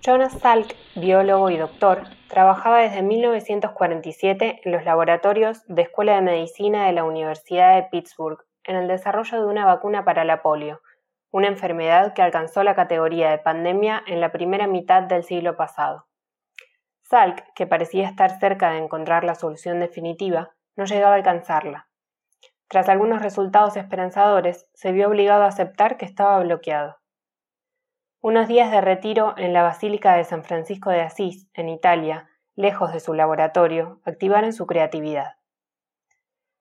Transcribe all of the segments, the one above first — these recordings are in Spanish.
Jonas Salk, biólogo y doctor, trabajaba desde 1947 en los laboratorios de Escuela de Medicina de la Universidad de Pittsburgh en el desarrollo de una vacuna para la polio, una enfermedad que alcanzó la categoría de pandemia en la primera mitad del siglo pasado. Salk, que parecía estar cerca de encontrar la solución definitiva, no llegaba a alcanzarla. Tras algunos resultados esperanzadores, se vio obligado a aceptar que estaba bloqueado. Unos días de retiro en la Basílica de San Francisco de Asís, en Italia, lejos de su laboratorio, activaron su creatividad.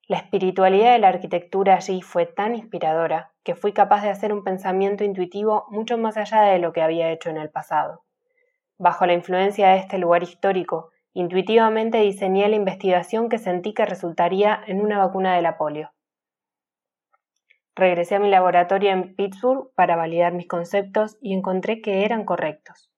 La espiritualidad de la arquitectura allí fue tan inspiradora que fui capaz de hacer un pensamiento intuitivo mucho más allá de lo que había hecho en el pasado. Bajo la influencia de este lugar histórico, intuitivamente diseñé la investigación que sentí que resultaría en una vacuna de la polio. Regresé a mi laboratorio en Pittsburgh para validar mis conceptos y encontré que eran correctos.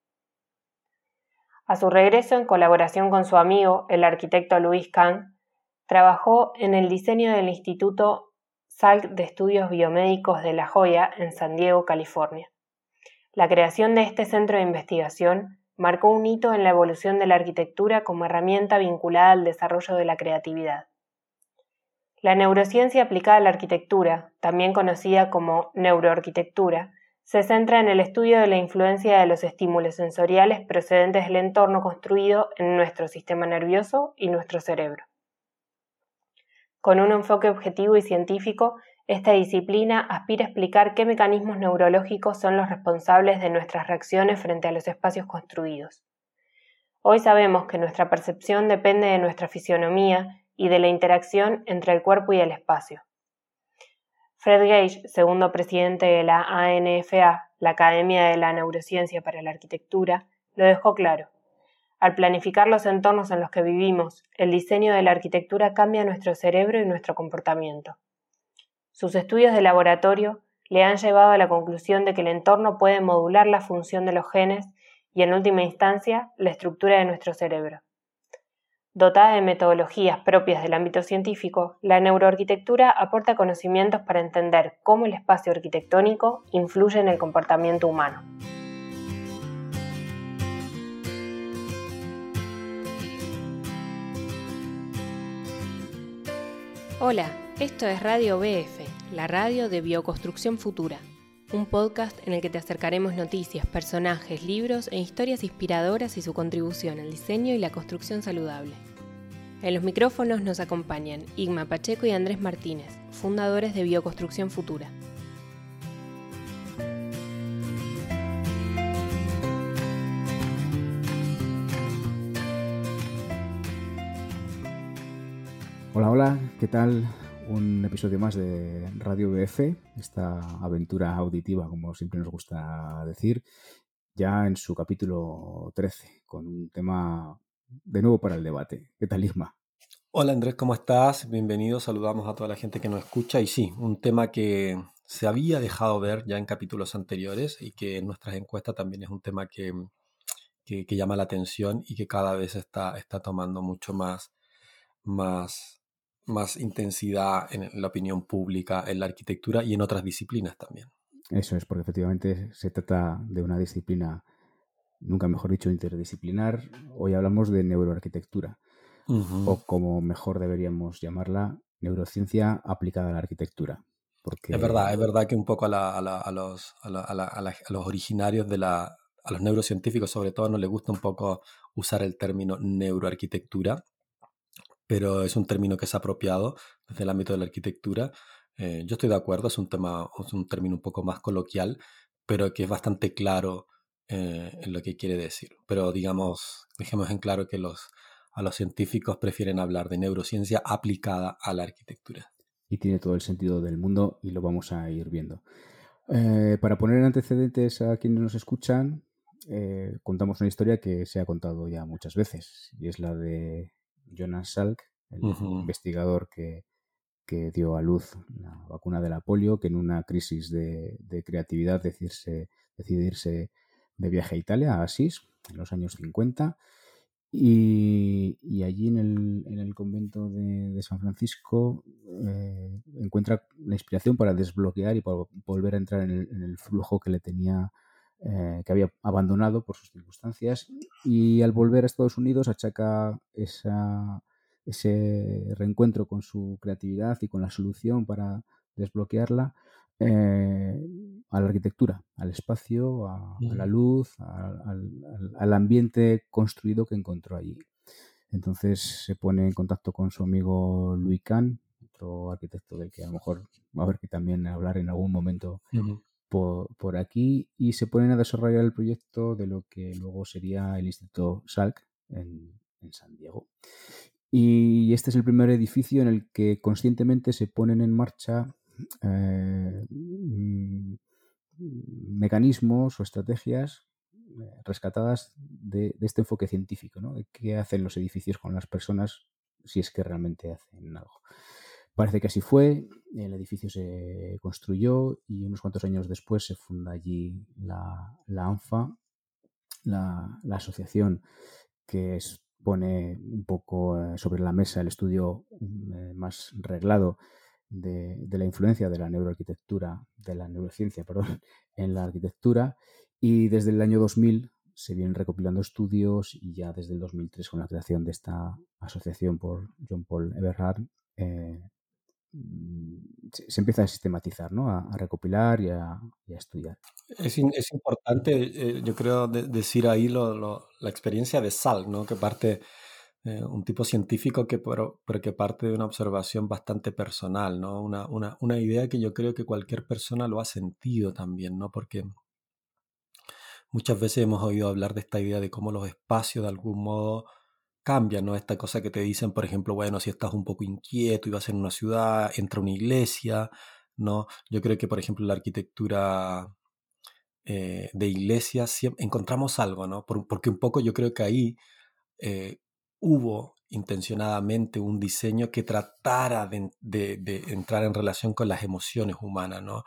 A su regreso, en colaboración con su amigo, el arquitecto Louis Kahn, trabajó en el diseño del Instituto Salk de Estudios Biomédicos de La Joya en San Diego, California. La creación de este centro de investigación marcó un hito en la evolución de la arquitectura como herramienta vinculada al desarrollo de la creatividad. La neurociencia aplicada a la arquitectura, también conocida como neuroarquitectura, se centra en el estudio de la influencia de los estímulos sensoriales procedentes del entorno construido en nuestro sistema nervioso y nuestro cerebro. Con un enfoque objetivo y científico, esta disciplina aspira a explicar qué mecanismos neurológicos son los responsables de nuestras reacciones frente a los espacios construidos. Hoy sabemos que nuestra percepción depende de nuestra fisionomía y de la interacción entre el cuerpo y el espacio. Fred Gage, segundo presidente de la ANFA, la Academia de la Neurociencia para la Arquitectura, lo dejó claro. Al planificar los entornos en los que vivimos, el diseño de la arquitectura cambia nuestro cerebro y nuestro comportamiento. Sus estudios de laboratorio le han llevado a la conclusión de que el entorno puede modular la función de los genes y, en última instancia, la estructura de nuestro cerebro. Dotada de metodologías propias del ámbito científico, la neuroarquitectura aporta conocimientos para entender cómo el espacio arquitectónico influye en el comportamiento humano. Hola, esto es Radio BF, la radio de Bioconstrucción Futura un podcast en el que te acercaremos noticias, personajes, libros e historias inspiradoras y su contribución al diseño y la construcción saludable. En los micrófonos nos acompañan Igma Pacheco y Andrés Martínez, fundadores de Bioconstrucción Futura. Hola, hola, ¿qué tal? Un episodio más de Radio BF, esta aventura auditiva, como siempre nos gusta decir, ya en su capítulo 13, con un tema de nuevo para el debate. ¿Qué tal, Isma? Hola Andrés, ¿cómo estás? Bienvenido, saludamos a toda la gente que nos escucha. Y sí, un tema que se había dejado ver ya en capítulos anteriores y que en nuestras encuestas también es un tema que, que, llama la atención y que cada vez está, está tomando mucho más, más más intensidad en la opinión pública, en la arquitectura y en otras disciplinas también. Eso es, porque efectivamente se trata de una disciplina, nunca mejor dicho, interdisciplinar. Hoy hablamos de neuroarquitectura, o como mejor deberíamos llamarla, neurociencia aplicada a la arquitectura. Porque... Es verdad, es verdad que un poco a, los, los originarios de la, a los neurocientíficos sobre todo no les gusta un poco usar el término neuroarquitectura, pero es un término que es apropiado desde el ámbito de la arquitectura. Eh, yo estoy de acuerdo, es un tema, es un término un poco más coloquial, pero que es bastante claro eh, en lo que quiere decir. Pero digamos, dejemos en claro que los, a los científicos prefieren hablar de neurociencia aplicada a la arquitectura. Y tiene todo el sentido del mundo y lo vamos a ir viendo. Eh, para poner antecedentes a quienes nos escuchan, contamos una historia que se ha contado ya muchas veces y es la de Jonas Salk, el investigador que, dio a luz la vacuna de la polio, que en una crisis de, creatividad decide irse de viaje a Italia, a Asís, en los años 50, Y, allí en el, en el convento de, San Francisco eh, encuentra la inspiración para desbloquear y para volver a entrar en el, flujo que le tenía, eh, que había abandonado por sus circunstancias. Y al volver a Estados Unidos achaca esa, ese reencuentro con su creatividad y con la solución para desbloquearla eh, a la arquitectura, al espacio, a, la luz, al, ambiente construido que encontró allí. Entonces se pone en contacto con su amigo Louis Kahn, otro arquitecto del que a lo mejor va a haber que también hablar en algún momento por, aquí, y se ponen a desarrollar el proyecto de lo que luego sería el Instituto Salk en, en San Diego. Y este es el primer edificio en el que conscientemente se ponen en marcha eh, mm, mecanismos o estrategias eh, rescatadas de, este enfoque científico, ¿no? Qué hacen los edificios con las personas si es que realmente hacen algo. Parece que así fue, el edificio se construyó y unos cuantos años después se funda allí la, ANFA, la, asociación que pone un poco eh, sobre la mesa el estudio más reglado de, la influencia de la neuroarquitectura, de la neurociencia, perdón, en la arquitectura. Y desde el año 2000 se vienen recopilando estudios y ya desde el 2003 con la creación de esta asociación por John Paul Eberhard eh, mm, se, empieza a sistematizar, ¿no? a, recopilar y a, estudiar. Es, importante, eh, yo creo, decir ahí la experiencia de Sal, ¿no? que parte eh, un tipo científico que, pero, que parte de una observación bastante personal, ¿no? Una, una, una, idea que yo creo que cualquier persona lo ha sentido también, ¿no? Porque muchas veces hemos oído hablar de esta idea de cómo los espacios de algún modo cambian, ¿no? Esta cosa que te dicen, por ejemplo, bueno, si estás un poco inquieto y vas en una ciudad, entra una iglesia, ¿no? Yo creo que, por ejemplo, la arquitectura eh, de iglesias encontramos algo, ¿no? porque un poco yo creo que ahí eh, hubo intencionadamente un diseño que tratara de, entrar en relación con las emociones humanas, ¿no?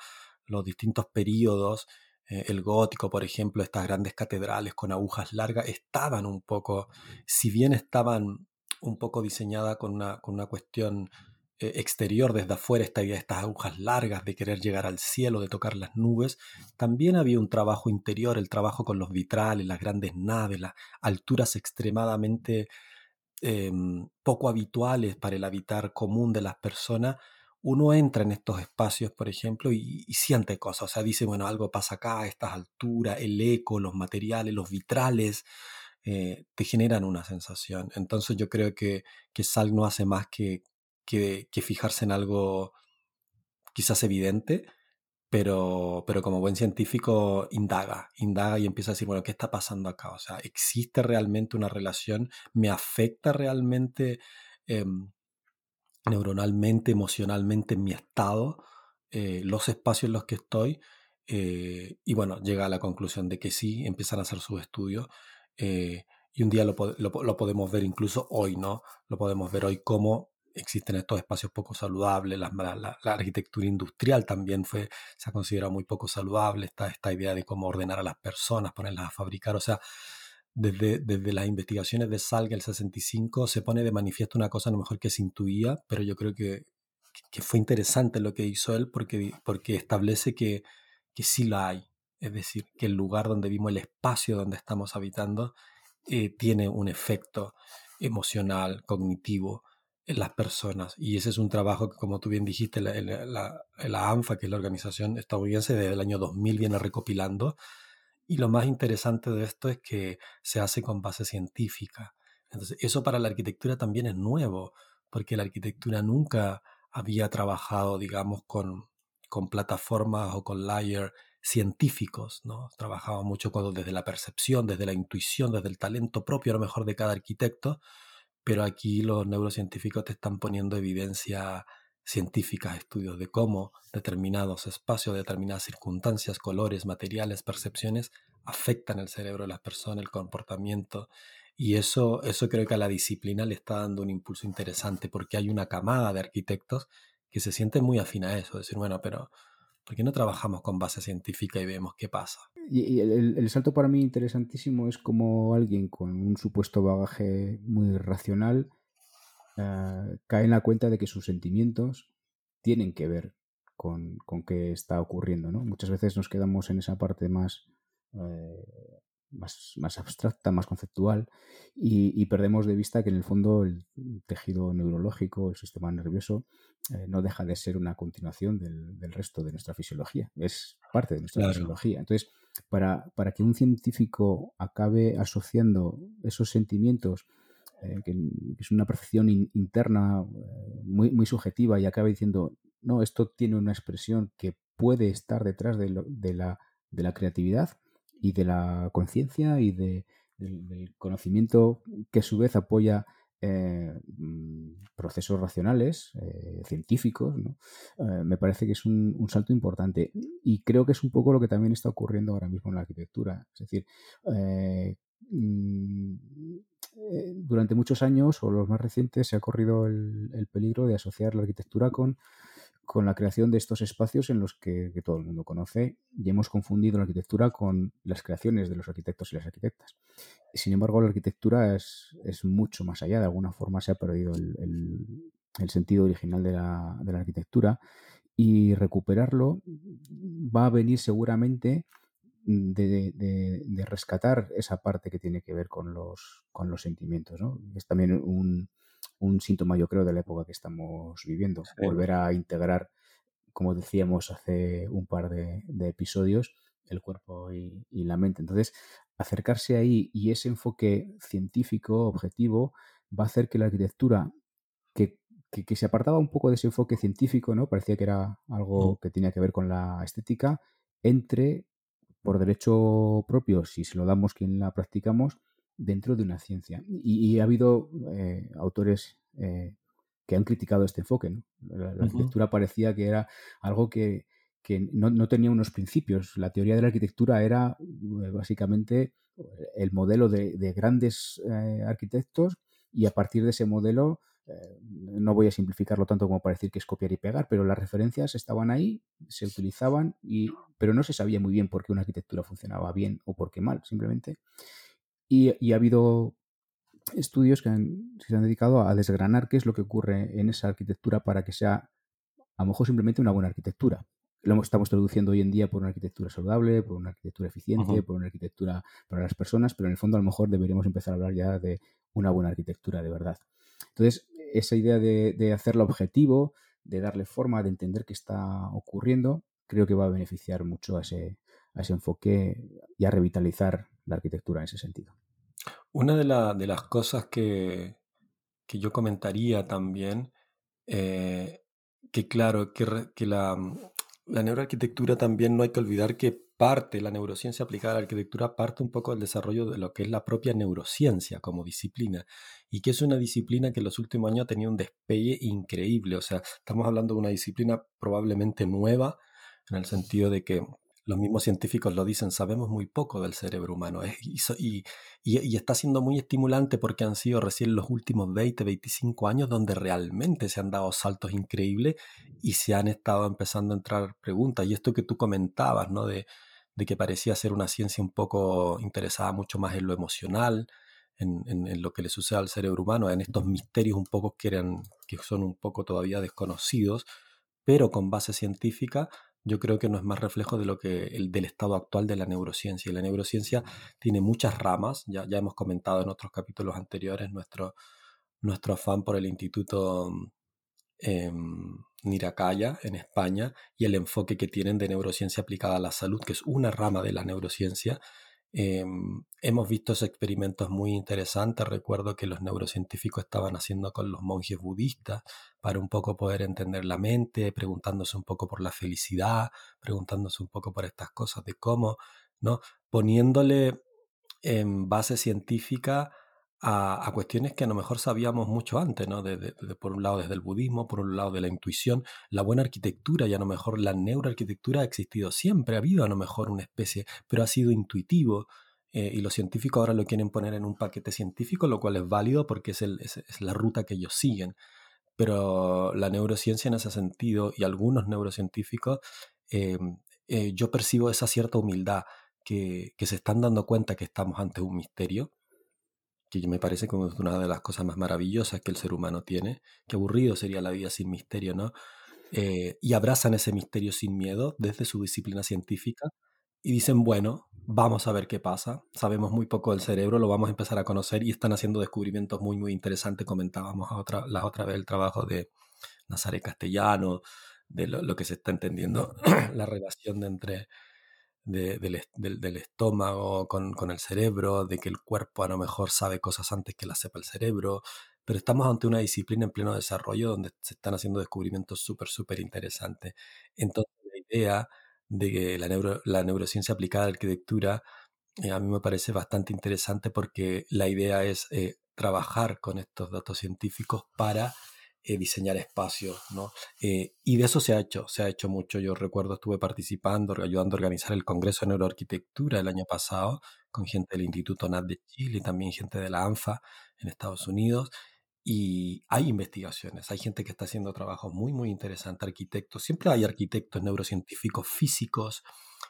Los distintos periodos, el gótico, por ejemplo, estas grandes catedrales con agujas largas, estaban un poco, si bien estaban un poco diseñadas con una, con una cuestión eh, exterior desde afuera, esta idea de estas agujas largas, de querer llegar al cielo, de tocar las nubes, también había un trabajo interior, el trabajo con los vitrales, las grandes naves, las alturas extremadamente Em, poco habituales para el habitar común de las personas, uno entra en estos espacios, por ejemplo, y, siente cosas. O sea, dice, bueno, algo pasa acá, a estas alturas, el eco, los materiales, los vitrales, eh, te generan una sensación. Entonces yo creo que, que Sal no hace más que, que, que fijarse en algo quizás evidente, pero, pero como buen científico indaga, indaga y empieza a decir, bueno, ¿qué está pasando acá? O sea, ¿existe realmente una relación? ¿Me afecta realmente em, neuronalmente, emocionalmente en mi estado, eh, los espacios en los que estoy? Eh, y bueno, llega a la conclusión de que sí, empiezan a hacer sus estudios. Eh, y un día lo, podemos ver incluso hoy, ¿no? Lo podemos ver hoy como existen estos espacios poco saludables, la, la, arquitectura industrial también fue, se ha considerado muy poco saludable, esta, esta idea de cómo ordenar a las personas, ponerlas a fabricar, o sea, desde, desde las investigaciones de Salga el 65 se pone de manifiesto una cosa a lo mejor que se intuía, pero yo creo que, que fue interesante lo que hizo él porque, porque establece que, que sí la hay, es decir, que el lugar donde vimos el espacio donde estamos habitando eh, tiene un efecto emocional, cognitivo, en las personas. Y ese es un trabajo que, como tú bien dijiste, la, la, ANFA, que es la organización estadounidense, desde el año 2000 viene recopilando. Y lo más interesante de esto es que se hace con base científica. Entonces, eso para la arquitectura también es nuevo, porque la arquitectura nunca había trabajado, digamos, con, con plataformas o con layers científicos, ¿no? Trabajaba mucho desde la percepción, desde la intuición, desde el talento propio, a lo mejor, de cada arquitecto, pero aquí los neurocientíficos te están poniendo evidencia científica, estudios de cómo determinados espacios, determinadas circunstancias, colores, materiales, percepciones afectan el cerebro de las personas, el comportamiento. Y eso, eso creo que a la disciplina le está dando un impulso interesante porque hay una camada de arquitectos que se sienten muy afín a eso, decir, bueno, pero ¿Por qué no trabajamos con base científica y vemos qué pasa? Y, el, salto para mí interesantísimo es como alguien con un supuesto bagaje muy racional eh, cae en la cuenta de que sus sentimientos tienen que ver con, con qué está ocurriendo. ¿no? Muchas veces nos quedamos en esa parte más eh, más, abstracta, más conceptual, y, perdemos de vista que en el fondo el tejido neurológico, el sistema nervioso, eh, no deja de ser una continuación del, resto de nuestra fisiología, es parte de nuestra fisiología. Entonces, para, para, que un científico acabe asociando esos sentimientos, eh, que, es una percepción interna eh, muy, muy subjetiva, y acabe diciendo, no, esto tiene una expresión que puede estar detrás de, la, de la creatividad, y de la conciencia y de, del, conocimiento que a su vez apoya eh, mm, procesos racionales, científicos, eh, me parece que es un, salto importante. Y creo que es un poco lo que también está ocurriendo ahora mismo en la arquitectura. Es decir, durante muchos años, o los más recientes, se ha corrido el peligro de asociar la arquitectura con la creación de estos espacios en los que, todo el mundo conoce y hemos confundido la arquitectura con las creaciones de los arquitectos y las arquitectas. Sin embargo, la arquitectura es, mucho más allá, de alguna forma se ha perdido el, sentido original de la, arquitectura y recuperarlo va a venir seguramente de, rescatar esa parte que tiene que ver con los, con los sentimientos. Es también un, un síntoma, yo creo, de la época que estamos viviendo. Volver a integrar, como decíamos hace un par de, episodios, el cuerpo y, la mente. Entonces, acercarse ahí y ese enfoque científico, objetivo, va a hacer que la arquitectura, que, se apartaba un poco de ese enfoque científico, ¿no? Parecía que era algo que tenía que ver con la estética, entre por derecho propio, si se lo damos quien la practicamos, dentro de una ciencia. Y, ha habido eh, autores eh, que han criticado este enfoque. La, arquitectura parecía que era algo que, no, tenía unos principios. La teoría de la arquitectura era eh, básicamente el modelo de, grandes arquitectos y a partir de ese modelo, no voy a simplificarlo tanto como para decir que es copiar y pegar, pero las referencias estaban ahí, se utilizaban, y, pero no se sabía muy bien por qué una arquitectura funcionaba bien o por qué mal, simplemente. Y, ha habido estudios que se han dedicado a desgranar qué es lo que ocurre en esa arquitectura para que sea a lo mejor simplemente una buena arquitectura. Lo estamos traduciendo hoy en día por una arquitectura saludable, por una arquitectura eficiente, por una arquitectura para las personas, pero en el fondo a lo mejor deberíamos empezar a hablar ya de una buena arquitectura de verdad. Entonces, esa idea de, de hacerlo objetivo, de darle forma, de entender qué está ocurriendo, creo que va a beneficiar mucho a ese, ese enfoque y a revitalizar la arquitectura en ese sentido. Una de, las cosas que, yo comentaría también, eh, que claro, que, la, la, neuroarquitectura también no hay que olvidar que parte, la neurociencia aplicada a la arquitectura parte un poco del desarrollo de lo que es la propia neurociencia como disciplina, y que es una disciplina que en los últimos años ha tenido un despegue increíble, o sea, estamos hablando de una disciplina probablemente nueva, en el sentido de que los mismos científicos lo dicen, sabemos muy poco del cerebro humano y, está siendo muy estimulante porque han sido recién los últimos 20, 25 años donde realmente se han dado saltos increíbles y se han estado empezando a entrar preguntas. Y esto que tú comentabas, ¿no? De, que parecía ser una ciencia un poco interesada mucho más en lo emocional, en, en, lo que le sucede al cerebro humano, en estos misterios un poco que, eran, que son un poco todavía desconocidos, pero con base científica yo creo que no es más reflejo de lo que el, del estado actual de la neurociencia. Y la neurociencia tiene muchas ramas, ya, ya hemos comentado en otros capítulos anteriores nuestro, nuestro afán por el Instituto eh, Niracaya en España y el enfoque que tienen de neurociencia aplicada a la salud, que es una rama de la neurociencia Em, hemos visto esos experimentos muy interesantes. Recuerdo que los neurocientíficos estaban haciendo con los monjes budistas para un poco poder entender la mente, preguntándose un poco por la felicidad, preguntándose un poco por estas cosas de cómo, ¿no? Poniéndole en base científica a, cuestiones que a lo mejor sabíamos mucho antes, ¿no? De, por un lado desde el budismo, por un lado de la intuición, la buena arquitectura y a lo mejor la neuroarquitectura ha existido siempre, ha habido a lo mejor una especie, pero ha sido intuitivo. Eh, y los científicos ahora lo quieren poner en un paquete científico, lo cual es válido porque es, la ruta que ellos siguen. Pero la neurociencia en ese sentido y algunos neurocientíficos em, eh, yo percibo esa cierta humildad que, se están dando cuenta que estamos ante un misterio, que me parece como una de las cosas más maravillosas que el ser humano tiene, que aburrido sería la vida sin misterio, ¿no? Eh, y abrazan ese misterio sin miedo desde su disciplina científica y dicen, bueno, vamos a ver qué pasa. Sabemos muy poco del cerebro, lo vamos a empezar a conocer y están haciendo descubrimientos muy, muy interesantes. Comentábamos a otra, la otra vez el trabajo de Nazaret Castellano, de lo, que se está entendiendo, la relación entre del, del, estómago con, con, el cerebro, de que el cuerpo a lo mejor sabe cosas antes que las sepa el cerebro, pero estamos ante una disciplina en pleno desarrollo donde se están haciendo descubrimientos súper, súper interesantes. Entonces, la idea de que la, neuro, la neurociencia aplicada a la arquitectura eh, a mí me parece bastante interesante porque la idea es eh, trabajar con estos datos científicos para eh, diseñar espacios, ¿no? y de eso se ha hecho, se ha hecho mucho. Yo recuerdo, estuve participando, ayudando a organizar el Congreso de Neuroarquitectura el año pasado con gente del Instituto NAT de Chile y también gente de la ANFA en Estados Unidos. Y hay investigaciones, hay gente que está haciendo trabajos muy, muy interesantes, arquitectos. Siempre hay arquitectos, neurocientíficos, físicos,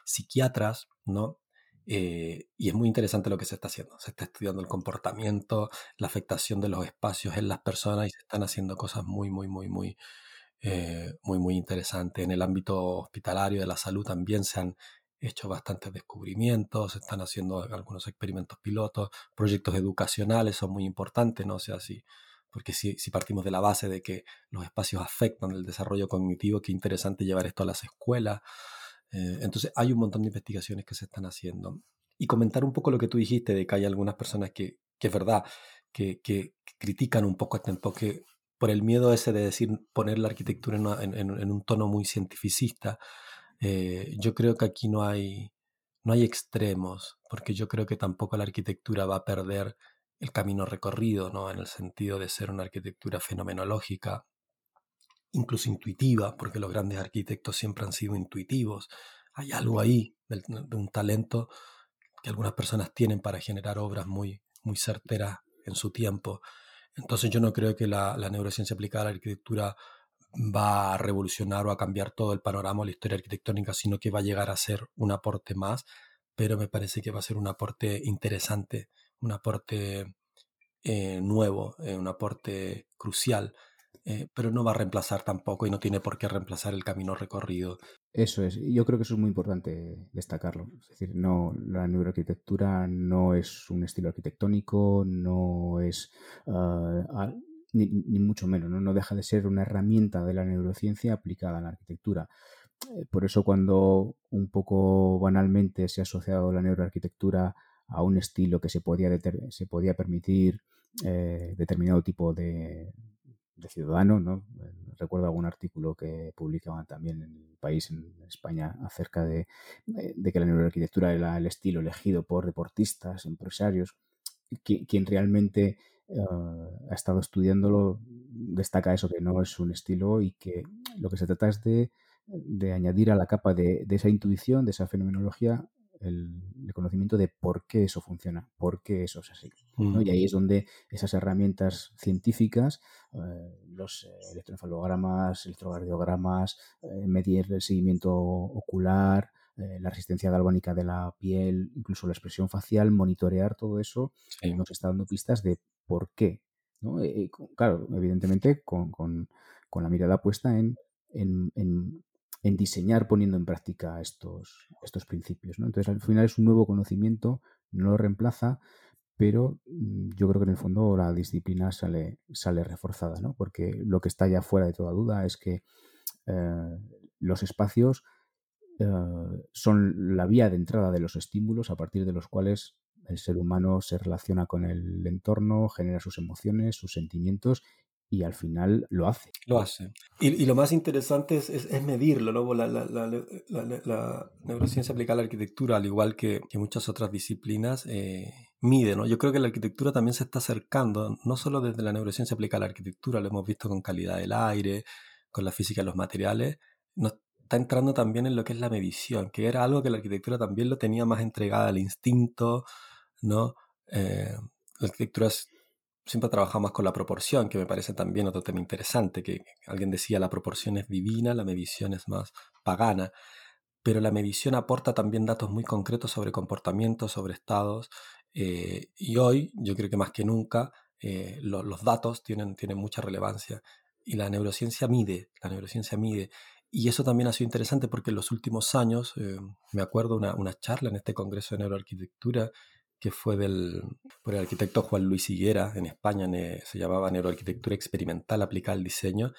psiquiatras, ¿no? Eh, y es muy interesante lo que se está haciendo. Se está estudiando el comportamiento, la afectación de los espacios en las personas y se están haciendo cosas muy, muy, muy, muy, eh, muy, muy interesantes. En el ámbito hospitalario de la salud también se han hecho bastantes descubrimientos, se están haciendo algunos experimentos pilotos, proyectos educacionales son muy importantes, no o sea, si porque si, partimos de la base de que los espacios afectan el desarrollo cognitivo, qué interesante llevar esto a las escuelas. Eh, entonces hay un montón de investigaciones que se están haciendo. Y comentar un poco lo que tú dijiste, de que hay algunas personas que, que es verdad, que, que, critican un poco este enfoque por el miedo ese de decir poner la arquitectura en, en, un tono muy cientificista. Eh, yo creo que aquí no hay, no hay extremos, porque yo creo que tampoco la arquitectura va a perder el camino recorrido, ¿no? En el sentido de ser una arquitectura fenomenológica, incluso intuitiva, porque los grandes arquitectos siempre han sido intuitivos. Hay algo ahí de, un talento que algunas personas tienen para generar obras muy, muy certeras en su tiempo. Entonces yo no creo que la, neurociencia aplicada a la arquitectura va a revolucionar o a cambiar todo el panorama o la historia arquitectónica, sino que va a llegar a ser un aporte más, pero me parece que va a ser un aporte interesante un aporte eh, nuevo, eh, un aporte crucial, eh, pero no va a reemplazar tampoco y no tiene por qué reemplazar el camino recorrido. Eso es, yo creo que eso es muy importante destacarlo. Es decir, no, la neuroarquitectura no es un estilo arquitectónico, no es ah, ni, mucho menos, ¿no? deja de ser una herramienta de la neurociencia aplicada a la arquitectura. Por eso cuando un poco banalmente se ha asociado la neuroarquitectura a un estilo que se podía, se podía permitir eh, determinado tipo de, ciudadano. ¿no? Recuerdo algún artículo que publicaban también en el país, en España, acerca de, que la neuroarquitectura era el estilo elegido por deportistas, empresarios. quien realmente eh, ha estado estudiándolo destaca eso, que no es un estilo y que lo que se trata es de, añadir a la capa de, de, esa intuición, de esa fenomenología, el, conocimiento de por qué eso funciona, por qué eso es así. Mm. Y ahí es donde esas herramientas científicas, eh, los eh, electroencefalogramas, electrocardiogramas, eh, medir el seguimiento ocular, la resistencia galvánica de la piel, incluso la expresión facial, monitorear todo eso, nos está dando pistas de por qué. claro, evidentemente con, la mirada puesta en, en en diseñar poniendo en práctica estos, estos principios. ¿no? Entonces, al final es un nuevo conocimiento, no lo reemplaza, pero mm, yo creo que en el fondo la disciplina sale, sale reforzada, ¿no? porque lo que está ya fuera de toda duda es que eh, los espacios eh, son la vía de entrada de los estímulos a partir de los cuales el ser humano se relaciona con el entorno, genera sus emociones, sus sentimientos y al final lo hace. Lo hace. Y, lo más interesante es, es, medirlo, ¿no? La, la, la, neurociencia aplicada a la arquitectura, al igual que, que muchas otras disciplinas, eh, mide, ¿no? Yo creo que la arquitectura también se está acercando, no solo desde la neurociencia aplicada a la arquitectura, lo hemos visto con calidad del aire, con la física de los materiales, nos está entrando también en lo que es la medición, que era algo que la arquitectura también lo tenía más entregada al instinto, ¿no? Eh, la arquitectura es siempre trabajado más con la proporción, que me parece también otro tema interesante, que alguien decía la proporción es divina, la medición es más pagana. pero la medición aporta también datos muy concretos sobre comportamientos, sobre estados, eh, y hoy yo creo que más que nunca eh, los datos tienen, tienen mucha relevancia y la neurociencia mide, la neurociencia mide. Y eso también ha sido interesante porque en los últimos años, eh, me acuerdo una, una charla en este Congreso de Neuroarquitectura que fue del, por el arquitecto Juan Luis Higuera en España, se llamaba Neuroarquitectura Experimental aplicada al diseño.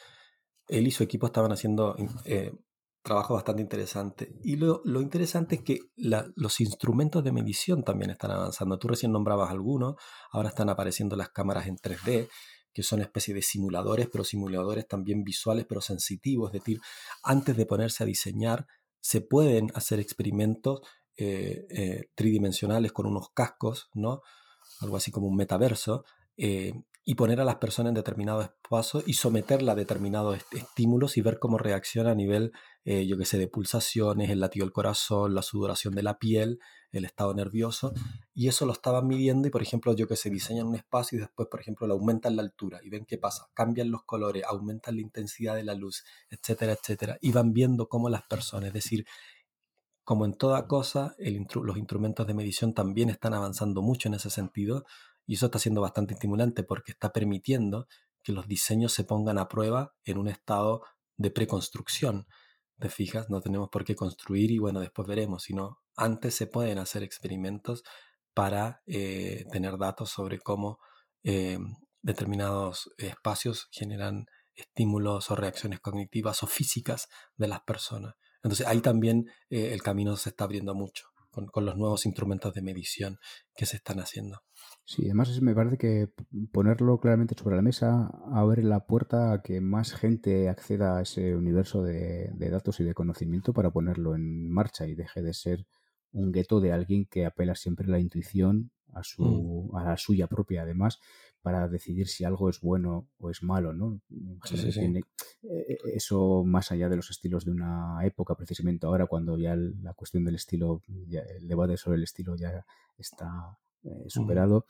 Él y su equipo estaban haciendo eh, trabajo bastante interesante. Y lo, lo interesante es que los instrumentos de medición también están avanzando. Tú recién nombrabas algunos, ahora están apareciendo las cámaras en 3D, que son especie de simuladores, pero simuladores también visuales, pero sensitivos. Es decir, antes de ponerse a diseñar, se pueden hacer experimentos eh, eh, tridimensionales con unos cascos, ¿no? Algo así como un metaverso, eh, y poner a las personas en determinado espacio y someterla a determinados estímulos y ver cómo reacciona a nivel, yo que sé, de pulsaciones, el latido del corazón, la sudoración de la piel, el estado nervioso. Y eso lo estaban midiendo y, por ejemplo, yo que sé, diseñan un espacio y después, por ejemplo, le aumentan la altura y ven qué pasa. Cambian los colores, aumentan la intensidad de la luz, etcétera, etcétera. Y van viendo cómo las personas, es decir, como en toda cosa, los instrumentos de medición también están avanzando mucho en ese sentido y eso está siendo bastante estimulante porque está permitiendo que los diseños se pongan a prueba en un estado de preconstrucción. ¿Te fijas? No tenemos por qué construir y bueno, después veremos, sino antes se pueden hacer experimentos para eh, tener datos sobre cómo eh, determinados espacios generan estímulos o reacciones cognitivas o físicas de las personas. Entonces ahí también eh, el camino se está abriendo mucho con, los nuevos instrumentos de medición que se están haciendo. Sí, además me parece que ponerlo claramente sobre la mesa abre la puerta a que más gente acceda a ese universo de, datos y de conocimiento para ponerlo en marcha y deje de ser un gueto de alguien que apela siempre a la intuición, a, su, mm. a la suya propia además, para decidir si algo es bueno o es malo, ¿no? Eh, eh, eso más allá de los estilos de una época, precisamente ahora, cuando ya la cuestión del estilo, el debate sobre el estilo ya está eh, superado,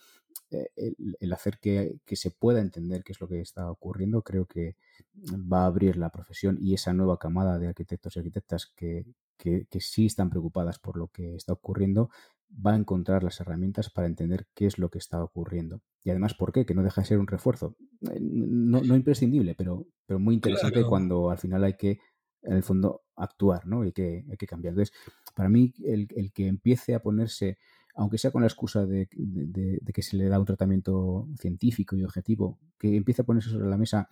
el, hacer que, se pueda entender qué es lo que está ocurriendo, creo que va a abrir la profesión y esa nueva camada de arquitectos y arquitectas que, que, que sí están preocupadas por lo que está ocurriendo, va a encontrar las herramientas para entender qué es lo que está ocurriendo. Y además, ¿por qué? Que no deja de ser un refuerzo. Eh, no, no imprescindible, pero, pero muy interesante cuando al final hay que, en el fondo, actuar, ¿no? Hay que, hay que cambiar. Entonces, para mí, el, el que empiece a ponerse, aunque sea con la excusa de, de, de, que se le da un tratamiento científico y objetivo, que empiece a ponerse sobre la mesa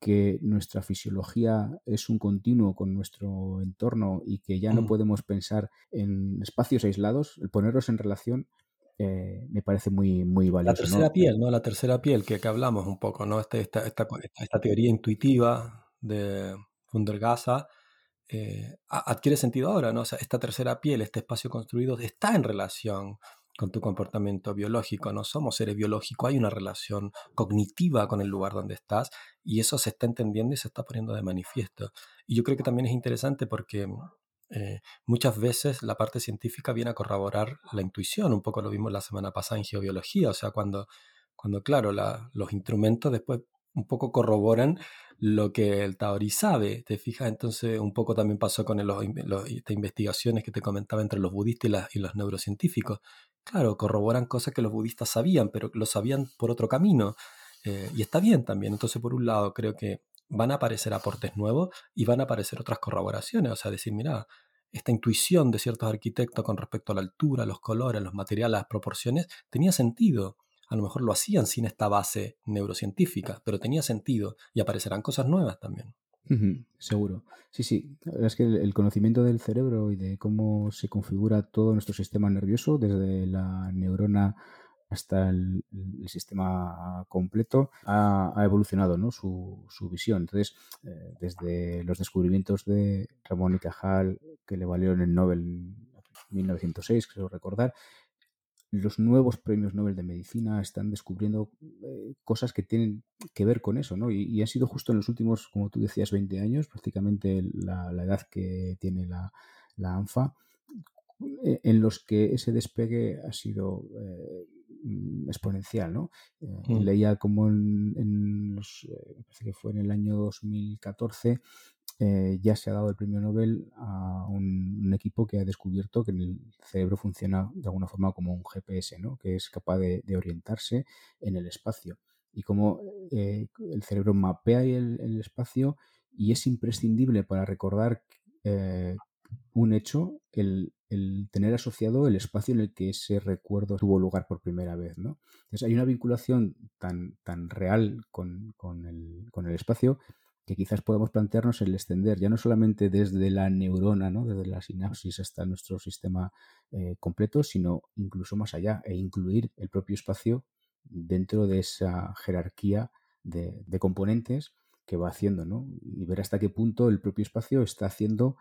que nuestra fisiología es un continuo con nuestro entorno y que ya no podemos pensar en espacios aislados, el ponerlos en relación eh, me parece muy, muy valioso. La tercera piel, ¿no? La tercera piel que, que hablamos un poco, ¿no? Este, esta, esta, esta, teoría intuitiva de Fundergasa eh, adquiere sentido ahora, ¿no? O sea, esta tercera piel, este espacio construido, está en relación con tu comportamiento biológico. No somos seres biológicos, hay una relación cognitiva con el lugar donde estás y eso se está entendiendo y se está poniendo de manifiesto. Y yo creo que también es interesante porque eh, muchas veces la parte científica viene a corroborar la intuición, un poco lo vimos la semana pasada en geobiología, o sea, cuando, cuando claro, los instrumentos después un poco corroboran lo que el Taori sabe, ¿te fijas? Entonces un poco también pasó con las investigaciones que te comentaba entre los budistas y, los neurocientíficos. Claro, corroboran cosas que los budistas sabían, pero lo sabían por otro camino. Eh, y está bien también. Entonces, por un lado, creo que van a aparecer aportes nuevos y van a aparecer otras corroboraciones. O sea, decir, mira, esta intuición de ciertos arquitectos con respecto a la altura, los colores, los materiales, las proporciones, tenía sentido a lo mejor lo hacían sin esta base neurocientífica, pero tenía sentido y aparecerán cosas nuevas también. Seguro. Sí, sí. La verdad es que el, conocimiento del cerebro y de cómo se configura todo nuestro sistema nervioso, desde la neurona hasta el, sistema completo, ha, evolucionado ¿no? su, su, visión. Entonces, eh, desde los descubrimientos de Ramón y Cajal, que le valieron el Nobel en 1906, creo recordar, los nuevos premios Nobel de Medicina están descubriendo eh, cosas que tienen que ver con eso, ¿no? Y, ha sido justo en los últimos, como tú decías, 20 años, prácticamente la, edad que tiene la, ANFA, eh, en los que ese despegue ha sido eh, exponencial, ¿no? Mm. Leía como en, en los, parece que fue en el año 2014, eh, ya se ha dado el premio Nobel a un, equipo que ha descubierto que el cerebro funciona de alguna forma como un GPS, ¿no? que es capaz de, orientarse en el espacio y cómo eh, el cerebro mapea el, el, espacio y es imprescindible para recordar eh, un hecho el, tener asociado el espacio en el que ese recuerdo tuvo lugar por primera vez. ¿no? Entonces hay una vinculación tan, tan real con, con, el, con el espacio que quizás podamos plantearnos el extender ya no solamente desde la neurona, ¿no? desde la sinapsis hasta nuestro sistema eh, completo, sino incluso más allá e incluir el propio espacio dentro de esa jerarquía de, componentes que va haciendo, ¿no? Y ver hasta qué punto el propio espacio está haciendo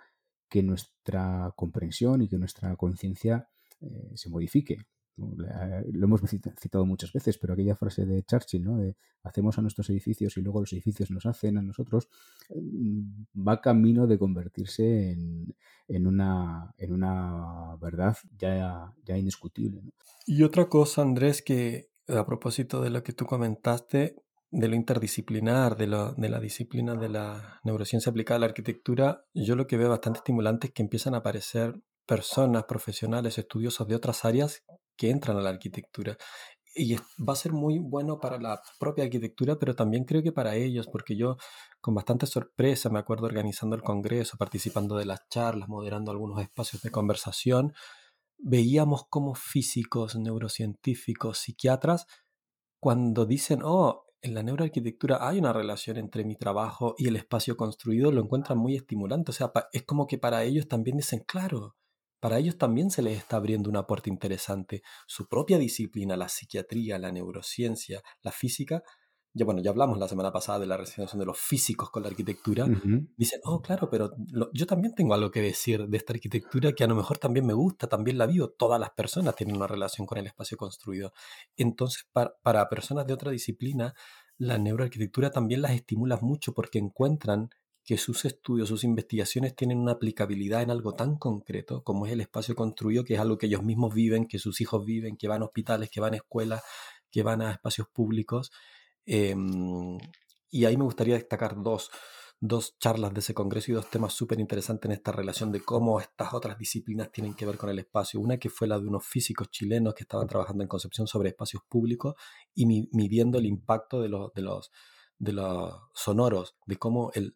que nuestra comprensión y que nuestra conciencia eh, se modifique. Lo hemos citado muchas veces, pero aquella frase de Churchill, ¿no? De hacemos a nuestros edificios y luego los edificios nos hacen a nosotros, mm, va camino de convertirse en, una, en una verdad ya, ya indiscutible. Y otra cosa, Andrés, que a propósito de lo que tú comentaste, de lo interdisciplinar, de, lo, de la disciplina de la neurociencia aplicada a la arquitectura, yo lo que veo bastante estimulante es que empiezan a aparecer personas, profesionales, estudiosos de otras áreas que entran a la arquitectura. Y va a ser muy bueno para la propia arquitectura, pero también creo que para ellos, porque yo con bastante sorpresa me acuerdo organizando el Congreso, participando de las charlas, moderando algunos espacios de conversación, veíamos como físicos, neurocientíficos, psiquiatras, cuando dicen, oh, en la neuroarquitectura hay una relación entre mi trabajo y el espacio construido, lo encuentran muy estimulante. O sea, es como que para ellos también dicen, claro, para ellos también se les está abriendo una puerta interesante. Su propia disciplina, la psiquiatría, la neurociencia, la física, ya bueno, ya hablamos la semana pasada de la relación de los físicos con la arquitectura, dicen, oh, claro, pero yo también tengo algo que decir de esta arquitectura que a lo mejor también me gusta, también la vivo. Todas las personas tienen una relación con el espacio construido. Entonces, para, para personas de otra disciplina, la neuroarquitectura también las estimula mucho porque encuentran que sus estudios, sus investigaciones tienen una aplicabilidad en algo tan concreto como es el espacio construido, que es algo que ellos mismos viven, que sus hijos viven, que van a hospitales, que van a escuelas, que van a espacios públicos. Em, y ahí me gustaría destacar dos, dos charlas de ese congreso y dos temas súper interesantes en esta relación de cómo estas otras disciplinas tienen que ver con el espacio. Una que fue la de unos físicos chilenos que estaban trabajando en Concepción sobre espacios públicos y midiendo el impacto de de los, de los sonoros, de cómo el,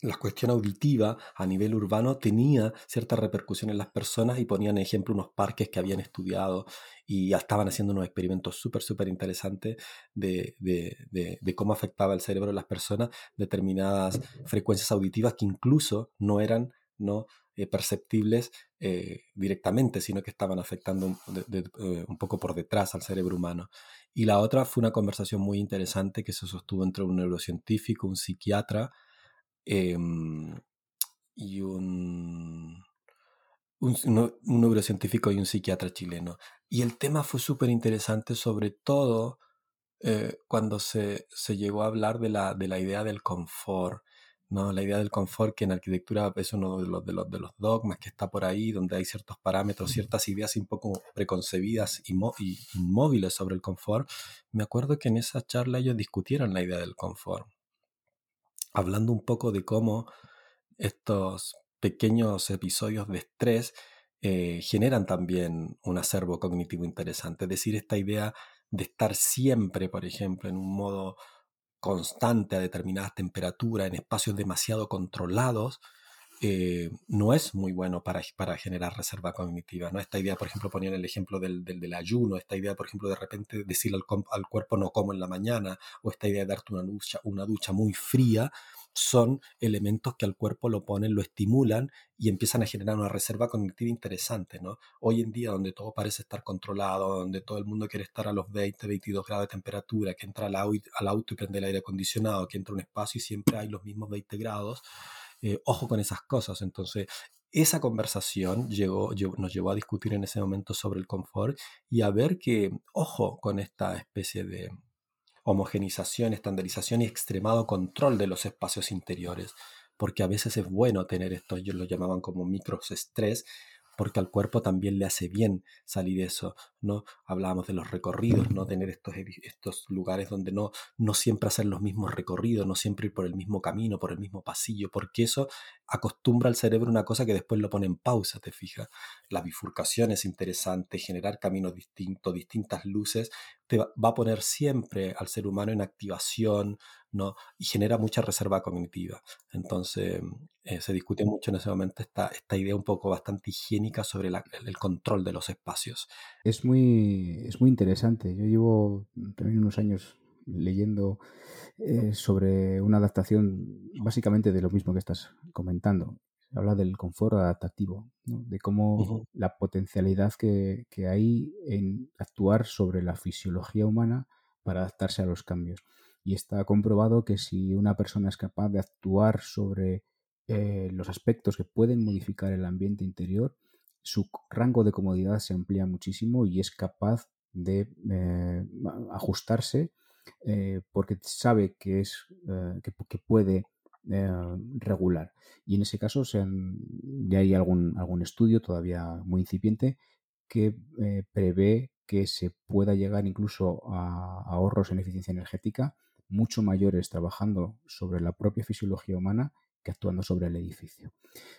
la cuestión auditiva a nivel urbano tenía cierta repercusión en las personas y ponían ejemplo unos parques que habían estudiado y ya estaban haciendo unos experimentos súper, súper interesantes de, de, cómo afectaba el cerebro de las personas determinadas frecuencias auditivas que incluso no eran no eh, perceptibles eh, directamente, sino que estaban afectando eh, un, poco por detrás al cerebro humano. Y la otra fue una conversación muy interesante que se sostuvo entre un neurocientífico, un psiquiatra em, y un, un, neurocientífico y un psiquiatra chileno. Y el tema fue súper interesante, sobre todo cuando se, llegó a hablar de la, de la idea del confort ¿no? La idea del confort, que en arquitectura es uno de los, de los, de los dogmas que está por ahí, donde hay ciertos parámetros, ciertas ideas un poco preconcebidas y, y inmóviles sobre el confort. Me acuerdo que en esa charla ellos discutieron la idea del confort, hablando un poco de cómo estos pequeños episodios de estrés eh, generan también un acervo cognitivo interesante. Es decir, esta idea de estar siempre, por ejemplo, en un modo constante a determinadas temperaturas en espacios demasiado controlados, eh, no es muy bueno para, para generar reserva cognitiva. ¿no? Esta idea, por ejemplo, ponían el ejemplo del, del, ayuno, esta idea, por ejemplo, de repente decirle al, cuerpo no como en la mañana, o esta idea de darte una ducha, una ducha muy fría, son elementos que al cuerpo lo ponen, lo estimulan y empiezan a generar una reserva cognitiva interesante, ¿no? Hoy en día, donde todo parece estar controlado, donde todo el mundo quiere estar a los 20, 22 grados de temperatura, que entra al, auto y prende el aire acondicionado, que entra un espacio y siempre hay los mismos 20 grados, eh, ojo con esas cosas. Entonces, esa conversación llegó, nos llevó a discutir en ese momento sobre el confort y a ver que, ojo con esta especie de homogenización, estandarización y extremado control de los espacios interiores, porque a veces es bueno tener esto, ellos lo llamaban como microestrés, porque al cuerpo también le hace bien salir eso, ¿no? Hablábamos de los recorridos, ¿no? Tener estos, estos lugares donde no, no siempre hacer los mismos recorridos, no siempre ir por el mismo camino, por el mismo pasillo, porque eso acostumbra al cerebro una cosa que después lo pone en pausa, ¿te fijas? La bifurcación es interesante, generar caminos distintos, distintas luces, te va a poner siempre al ser humano en activación, ¿no? Y genera mucha reserva cognitiva. Entonces, eh, se discute mucho en ese momento esta, esta idea un poco bastante higiénica sobre el control de los espacios. Es muy, es muy interesante. Yo llevo también unos años leyendo eh, sobre una adaptación básicamente de lo mismo que estás comentando. Habla del confort adaptativo, de cómo la potencialidad que, que hay en actuar sobre la fisiología humana para adaptarse a los cambios. Y está comprobado que si una persona es capaz de actuar sobre eh, los aspectos que pueden modificar el ambiente interior, su rango de comodidad se amplía muchísimo y es capaz de eh, ajustarse eh, porque sabe que es que, puede regular. Y en ese caso se ya hay algún, algún estudio todavía muy incipiente que prevé que se pueda llegar incluso a ahorros en eficiencia energética mucho mayores trabajando sobre la propia fisiología humana que actuando sobre el edificio.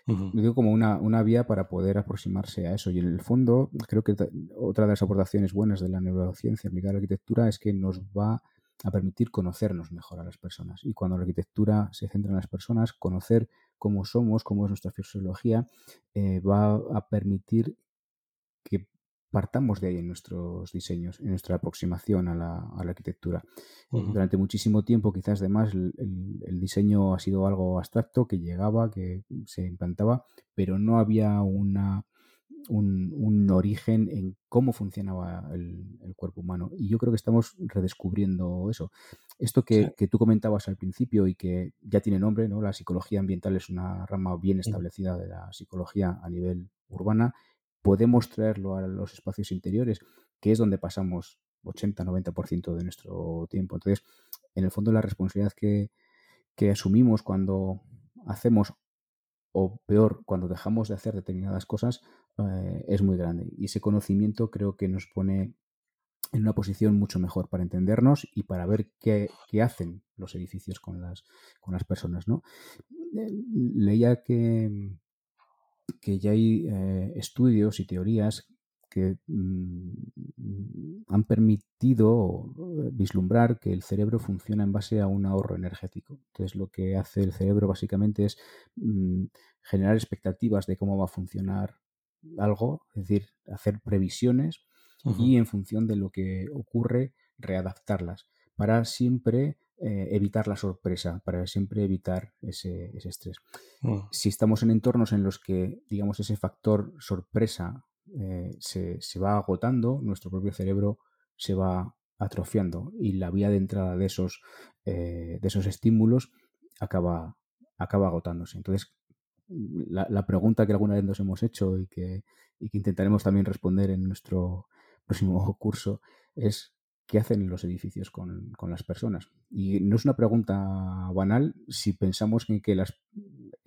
Lo digo como una, una, vía para poder aproximarse a eso. Y en el fondo, creo que otra de las aportaciones buenas de la neurociencia aplicada a la arquitectura es que nos va a permitir conocernos mejor a las personas. Y cuando la arquitectura se centra en las personas, conocer cómo somos, cómo es nuestra fisiología, eh, va a permitir que partamos de ahí en nuestros diseños, en nuestra aproximación a la, arquitectura. Durante muchísimo tiempo, quizás además, el, el, diseño ha sido algo abstracto que llegaba, que se implantaba, pero no había una, un, origen en cómo funcionaba el, cuerpo humano. Y yo creo que estamos redescubriendo eso. Esto que, que, tú comentabas al principio y que ya tiene nombre, ¿no? La psicología ambiental es una rama bien establecida de la psicología a nivel urbana podemos traerlo a los espacios interiores, que es donde pasamos 80-90% de nuestro tiempo. Entonces, en el fondo, la responsabilidad que, asumimos cuando hacemos, o peor, cuando dejamos de hacer determinadas cosas, eh, es muy grande. Y ese conocimiento creo que nos pone en una posición mucho mejor para entendernos y para ver qué, hacen los edificios con las, con las personas. ¿no? Eh, leía que que ya hay eh, estudios y teorías que mm, han permitido eh, vislumbrar que el cerebro funciona en base a un ahorro energético. Entonces, lo que hace el cerebro básicamente es mm, generar expectativas de cómo va a funcionar algo, es decir, hacer previsiones y en función de lo que ocurre, readaptarlas para siempre eh, evitar la sorpresa, para siempre evitar ese, estrés. Mm. Si estamos en entornos en los que, digamos, ese factor sorpresa eh, se, va agotando, nuestro propio cerebro se va atrofiando y la vía de entrada de esos, eh, de esos estímulos acaba, acaba agotándose. Entonces, la, pregunta que alguna vez nos hemos hecho y que, y que intentaremos también responder en nuestro próximo curso es qué hacen los edificios con, las personas. Y no es una pregunta banal si pensamos en que, las,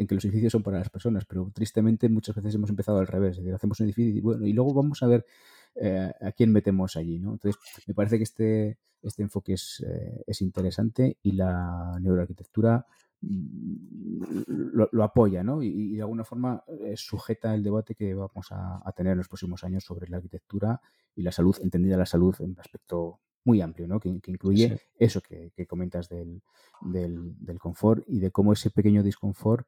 en que los edificios son para las personas, pero tristemente muchas veces hemos empezado al revés. Es decir, hacemos un edificio y, bueno, y luego vamos a ver eh, a quién metemos allí. ¿no? Entonces, me parece que este, este enfoque es, eh, es interesante y la neuroarquitectura mm, lo, apoya ¿no? y, de alguna forma eh, sujeta el debate que vamos a, tener en los próximos años sobre la arquitectura y la salud, entendida la salud en aspecto muy amplio, ¿no? que, incluye eso que, comentas del, del, confort y de cómo ese pequeño disconfort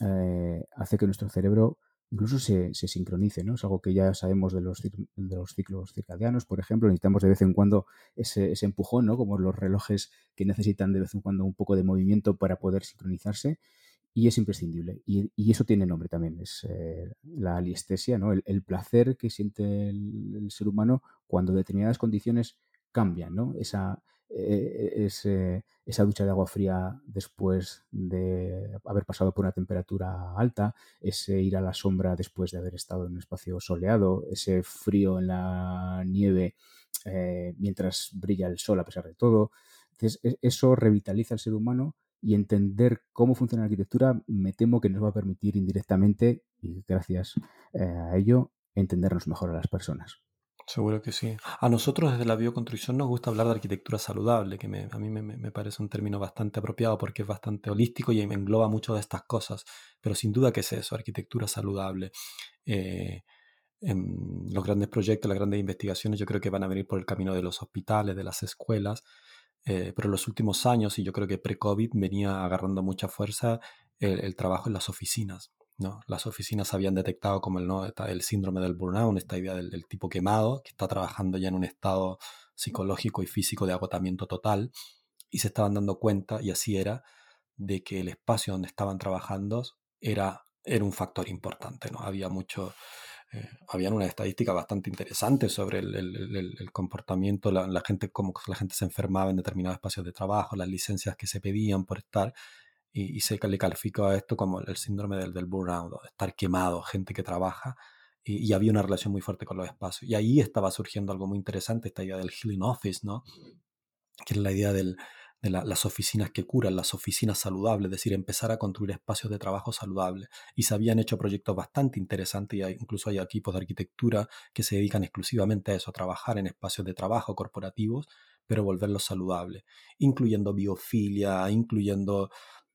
eh, hace que nuestro cerebro incluso se, se, sincronice, ¿no? Es algo que ya sabemos de los, de los ciclos circadianos, por ejemplo, necesitamos de vez en cuando ese, ese, empujón, ¿no? Como los relojes que necesitan de vez en cuando un poco de movimiento para poder sincronizarse y es imprescindible. Y, y eso tiene nombre también, es eh, la aliestesia, ¿no? El, placer que siente el, ser humano cuando determinadas condiciones cambian, ¿no? Esa, eh, esa ducha de agua fría después de haber pasado por una temperatura alta, ese ir a la sombra después de haber estado en un espacio soleado, ese frío en la nieve eh, mientras brilla el sol a pesar de todo. Entonces, e, eso revitaliza al ser humano y entender cómo funciona la arquitectura me temo que nos va a permitir indirectamente y gracias eh, a ello entendernos mejor a las personas. Seguro que sí. A nosotros desde la bioconstrucción nos gusta hablar de arquitectura saludable, que a mí me, parece un término bastante apropiado porque es bastante holístico y engloba mucho de estas cosas. Pero sin duda que es eso, arquitectura saludable. Eh, en los grandes proyectos, las grandes investigaciones, yo creo que van a venir por el camino de los hospitales, de las escuelas, eh, pero en los últimos años, y yo creo que pre-COVID venía agarrando mucha fuerza el trabajo en las oficinas. Las oficinas habían detectado como el, ¿no? el síndrome del burnout, esta idea del, tipo quemado, que está trabajando ya en un estado psicológico y físico de agotamiento total, y se estaban dando cuenta, y así era, de que el espacio donde estaban trabajando era, era un factor importante. ¿no? Había mucho, eh, habían una estadística bastante interesante sobre el, comportamiento, la, la, gente, cómo la gente se enfermaba en determinados espacios de trabajo, las licencias que se pedían por estar, y, se le calificó a esto como el síndrome del, del burnout, estar quemado, gente que trabaja, y, había una relación muy fuerte con los espacios. Y ahí estaba surgiendo algo muy interesante, esta idea del healing office, ¿no? Que es la idea de las oficinas que curan, las oficinas saludables, es decir, empezar a construir espacios de trabajo saludables. Y se habían hecho proyectos bastante interesantes, y incluso hay equipos de arquitectura que se dedican exclusivamente a eso, a trabajar en espacios de trabajo corporativos, pero volverlos saludables, incluyendo biofilia, incluyendo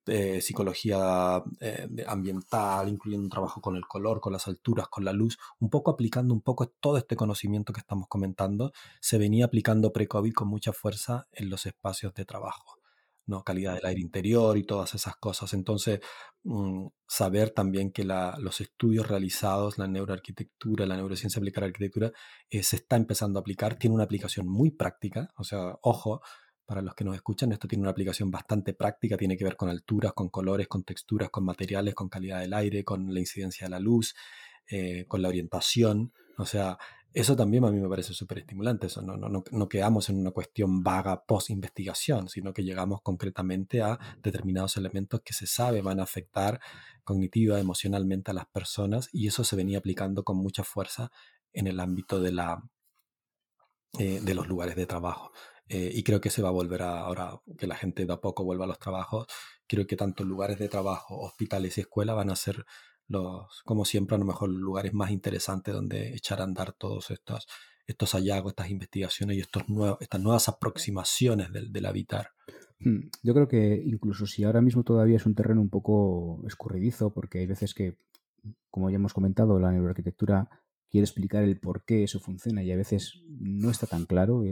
eh, psicología eh, ambiental, incluyendo un trabajo con el color, con las alturas, con la luz, un poco aplicando un poco todo este conocimiento que estamos comentando, se venía aplicando pre-COVID con mucha fuerza en los espacios de trabajo. ¿no? calidad del aire interior y todas esas cosas. Entonces, mm, saber también que los estudios realizados, la neuroarquitectura, la neurociencia aplicada a la arquitectura, eh, se está empezando a aplicar, tiene una aplicación muy práctica, o sea, ojo, para los que nos escuchan, esto tiene una aplicación bastante práctica, tiene que ver con alturas, con colores, con texturas, con materiales, con calidad del aire, con la incidencia de la luz, eh, con la orientación. O sea, eso también a mí me parece súper estimulante. No, quedamos en una cuestión vaga post-investigación, sino que llegamos concretamente a determinados elementos que se sabe van a afectar cognitiva, emocionalmente a las personas y eso se venía aplicando con mucha fuerza en el ámbito de, la, eh, de los lugares de trabajo. Eh, y creo que se va a volver a, ahora que la gente de a poco vuelva a los trabajos, creo que tanto lugares de trabajo, hospitales y escuelas van a ser los, como siempre, a lo mejor los lugares más interesantes donde echar a andar todos estos, estos hallazgos, estas investigaciones y estos nuevos, estas nuevas aproximaciones del, del habitar. Hmm, yo creo que incluso si ahora mismo todavía es un terreno un poco escurridizo, porque hay veces que, como ya hemos comentado, la neuroarquitectura quiere explicar el por qué eso funciona y a veces no está tan claro.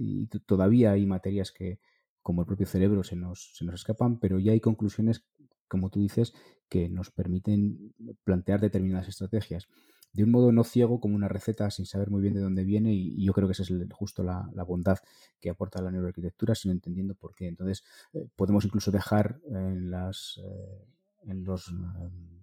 Y todavía hay materias que, como el propio cerebro, se nos, se nos escapan, pero ya hay conclusiones, como tú dices, que nos permiten plantear determinadas estrategias de un modo no ciego como una receta sin saber muy bien de dónde viene y, yo creo que esa es justo la, bondad que aporta la neuroarquitectura sino entendiendo por qué. Entonces eh, podemos incluso dejar en, las, eh, en los em,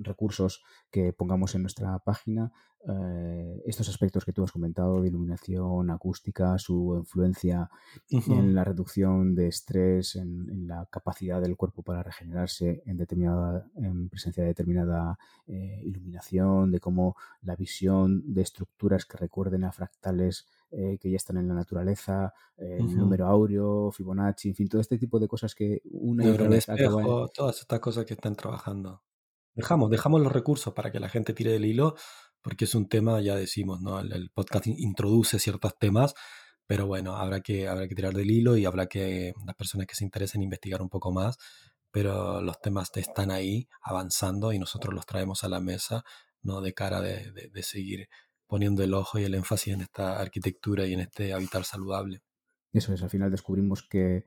recursos que pongamos en nuestra página, eh, estos aspectos que tú has comentado de iluminación, acústica, su influencia en la reducción de estrés, en, la capacidad del cuerpo para regenerarse en determinada, en presencia de determinada eh, iluminación, de cómo la visión de estructuras que recuerden a fractales eh, que ya están en la naturaleza, el número áureo, Fibonacci, en fin, todo este tipo de cosas que una y otra vez todas estas cosas que están trabajando. Dejamos, dejamos los recursos para que la gente tire del hilo, porque es un tema, ya decimos, ¿no? El, podcast introduce ciertos temas, pero bueno, habrá que, habrá que tirar del hilo y habrá que, las personas que se interesen, investigar un poco más, pero los temas están ahí avanzando y nosotros los traemos a la mesa, ¿no? De cara de, de seguir poniendo el ojo y el énfasis en esta arquitectura y en este habitar saludable. Eso es, al final descubrimos que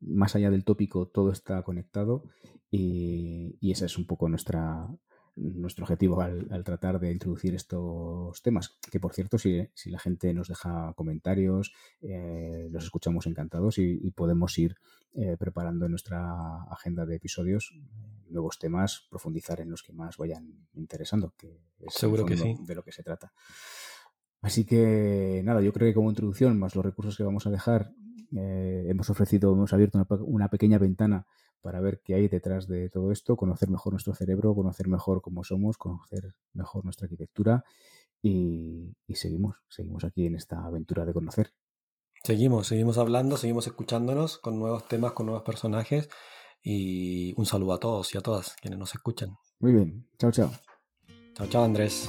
más allá del tópico, todo está conectado y, ese es un poco nuestra, nuestro objetivo al, tratar de introducir estos temas. Que por cierto, si, la gente nos deja comentarios, eh, los escuchamos encantados y, podemos ir eh, preparando en nuestra agenda de episodios eh, nuevos temas, profundizar en los que más vayan interesando, que es Seguro que de lo que se trata. Así que nada, yo creo que como introducción, más los recursos que vamos a dejar, eh, hemos ofrecido, hemos abierto una, pequeña ventana para ver qué hay detrás de todo esto, conocer mejor nuestro cerebro, conocer mejor cómo somos, conocer mejor nuestra arquitectura y, seguimos, seguimos aquí en esta aventura de conocer. Seguimos, seguimos hablando, seguimos escuchándonos con nuevos temas, con nuevos personajes y un saludo a todos y a todas quienes nos escuchan. Muy bien. Chao, chao. Chao, chao, Andrés.